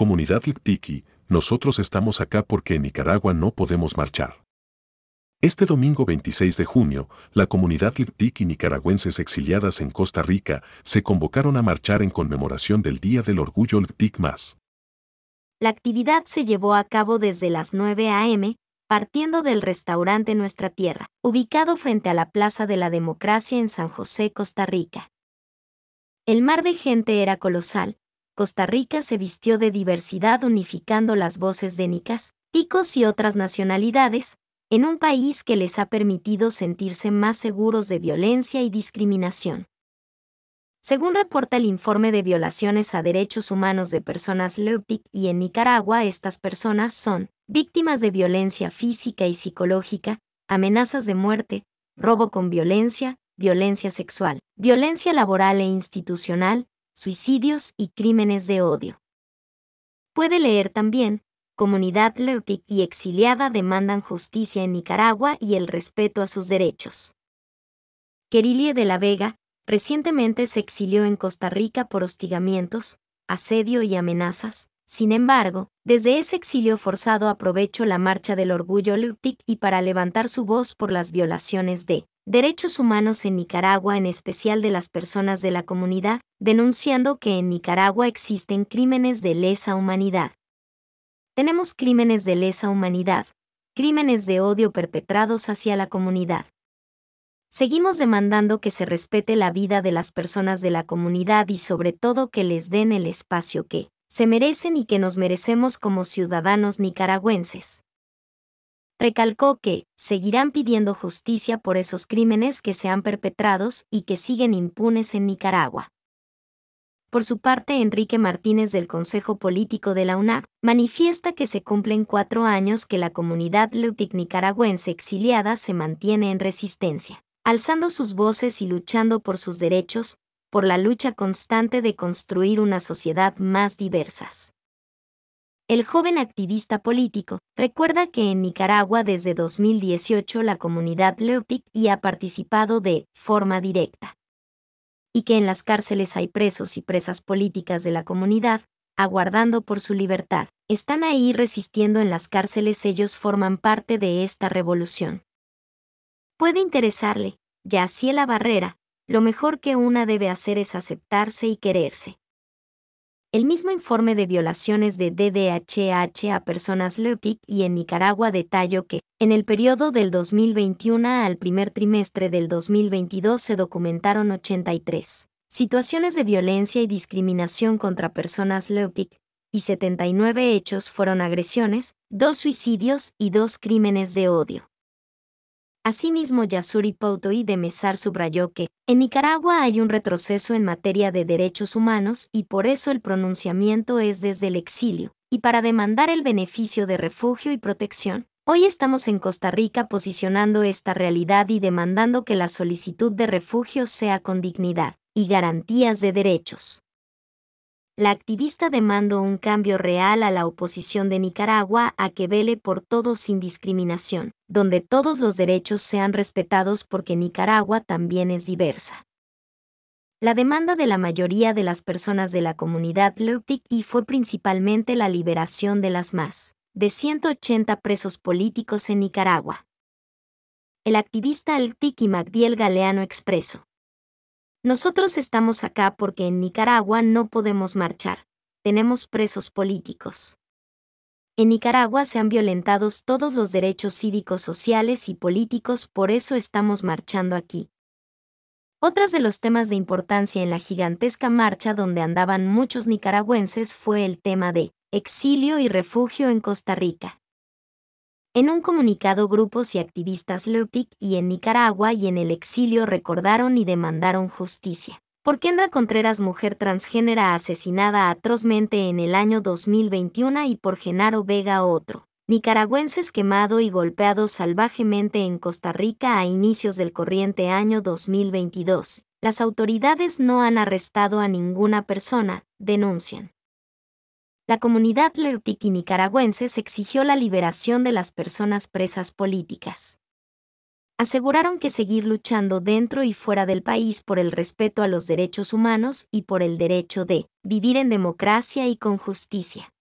Comunidad Lictiki, nosotros estamos acá porque en Nicaragua no podemos marchar. Este domingo 26 de junio, la comunidad Lictic y nicaragüenses exiliadas en Costa Rica se convocaron a marchar en conmemoración del Día del Orgullo Lictic más. La actividad se llevó a cabo desde las 9 a.m., partiendo del restaurante Nuestra Tierra, ubicado frente a la Plaza de la Democracia en San José, Costa Rica. El mar de gente era colosal. Costa Rica se vistió de diversidad unificando las voces de nicas, ticos y otras nacionalidades, en un país que les ha permitido sentirse más seguros de violencia y discriminación. Según reporta el informe de violaciones a derechos humanos de personas LEUTIC y en Nicaragua estas personas son víctimas de violencia física y psicológica, amenazas de muerte, robo con violencia, violencia sexual, violencia laboral e institucional, suicidios y crímenes de odio. Puede leer también, comunidad Leutic y exiliada demandan justicia en Nicaragua y el respeto a sus derechos. Kerilie de la Vega, recientemente se exilió en Costa Rica por hostigamientos, asedio y amenazas. Sin embargo, desde ese exilio forzado aprovechó la marcha del orgullo Leutic y para levantar su voz por las violaciones de derechos humanos en Nicaragua, en especial de las personas de la comunidad, denunciando que en Nicaragua existen crímenes de lesa humanidad tenemos crímenes de lesa humanidad, crímenes de odio perpetrados hacia la comunidad. Seguimos demandando que se respete la vida de las personas de la comunidad y sobre todo que les den el espacio que se merecen y que nos merecemos como ciudadanos nicaragüenses. Recalcó que seguirán pidiendo justicia por esos crímenes que se han perpetrados y que siguen impunes en Nicaragua. Por su parte, Enrique Martínez del Consejo Político de la UNAP manifiesta que se cumplen cuatro años que la comunidad leutic nicaragüense exiliada se mantiene en resistencia, alzando sus voces y luchando por sus derechos, por la lucha constante de construir una sociedad más diversas. El joven activista político recuerda que en Nicaragua desde 2018 la comunidad leutic y ha participado de forma directa y que en las cárceles hay presos y presas políticas de la comunidad, aguardando por su libertad. Están ahí resistiendo en las cárceles, ellos forman parte de esta revolución. Puede interesarle, Yaciela Barrera, lo mejor que una debe hacer es aceptarse y quererse. El mismo informe de violaciones de DDHH a personas Leutic y en Nicaragua detalló que, en el periodo del 2021 al primer trimestre del 2022 se documentaron 83 situaciones de violencia y discriminación contra personas Leutic, y 79 hechos fueron agresiones, dos suicidios y dos crímenes de odio. Asimismo, Yasuri Poutoy de Mesar subrayó que, en Nicaragua hay un retroceso en materia de derechos humanos y por eso el pronunciamiento es desde el exilio, y para demandar el beneficio de refugio y protección. Hoy estamos en Costa Rica posicionando esta realidad y demandando que la solicitud de refugio sea con dignidad y garantías de derechos la activista demandó un cambio real a la oposición de Nicaragua a que vele por todos sin discriminación, donde todos los derechos sean respetados porque Nicaragua también es diversa. La demanda de la mayoría de las personas de la comunidad y fue principalmente la liberación de las más de 180 presos políticos en Nicaragua. El activista y Magdiel Galeano expresó. Nosotros estamos acá porque en Nicaragua no podemos marchar, tenemos presos políticos. En Nicaragua se han violentado todos los derechos cívicos, sociales y políticos, por eso estamos marchando aquí. Otras de los temas de importancia en la gigantesca marcha donde andaban muchos nicaragüenses fue el tema de exilio y refugio en Costa Rica. En un comunicado grupos y activistas Leutic y en Nicaragua y en el exilio recordaron y demandaron justicia. Por Kendra Contreras, mujer transgénera asesinada atrozmente en el año 2021 y por Genaro Vega otro. Nicaragüenses quemado y golpeado salvajemente en Costa Rica a inicios del corriente año 2022. Las autoridades no han arrestado a ninguna persona, denuncian la comunidad y nicaragüenses exigió la liberación de las personas presas políticas. Aseguraron que seguir luchando dentro y fuera del país por el respeto a los derechos humanos y por el derecho de vivir en democracia y con justicia.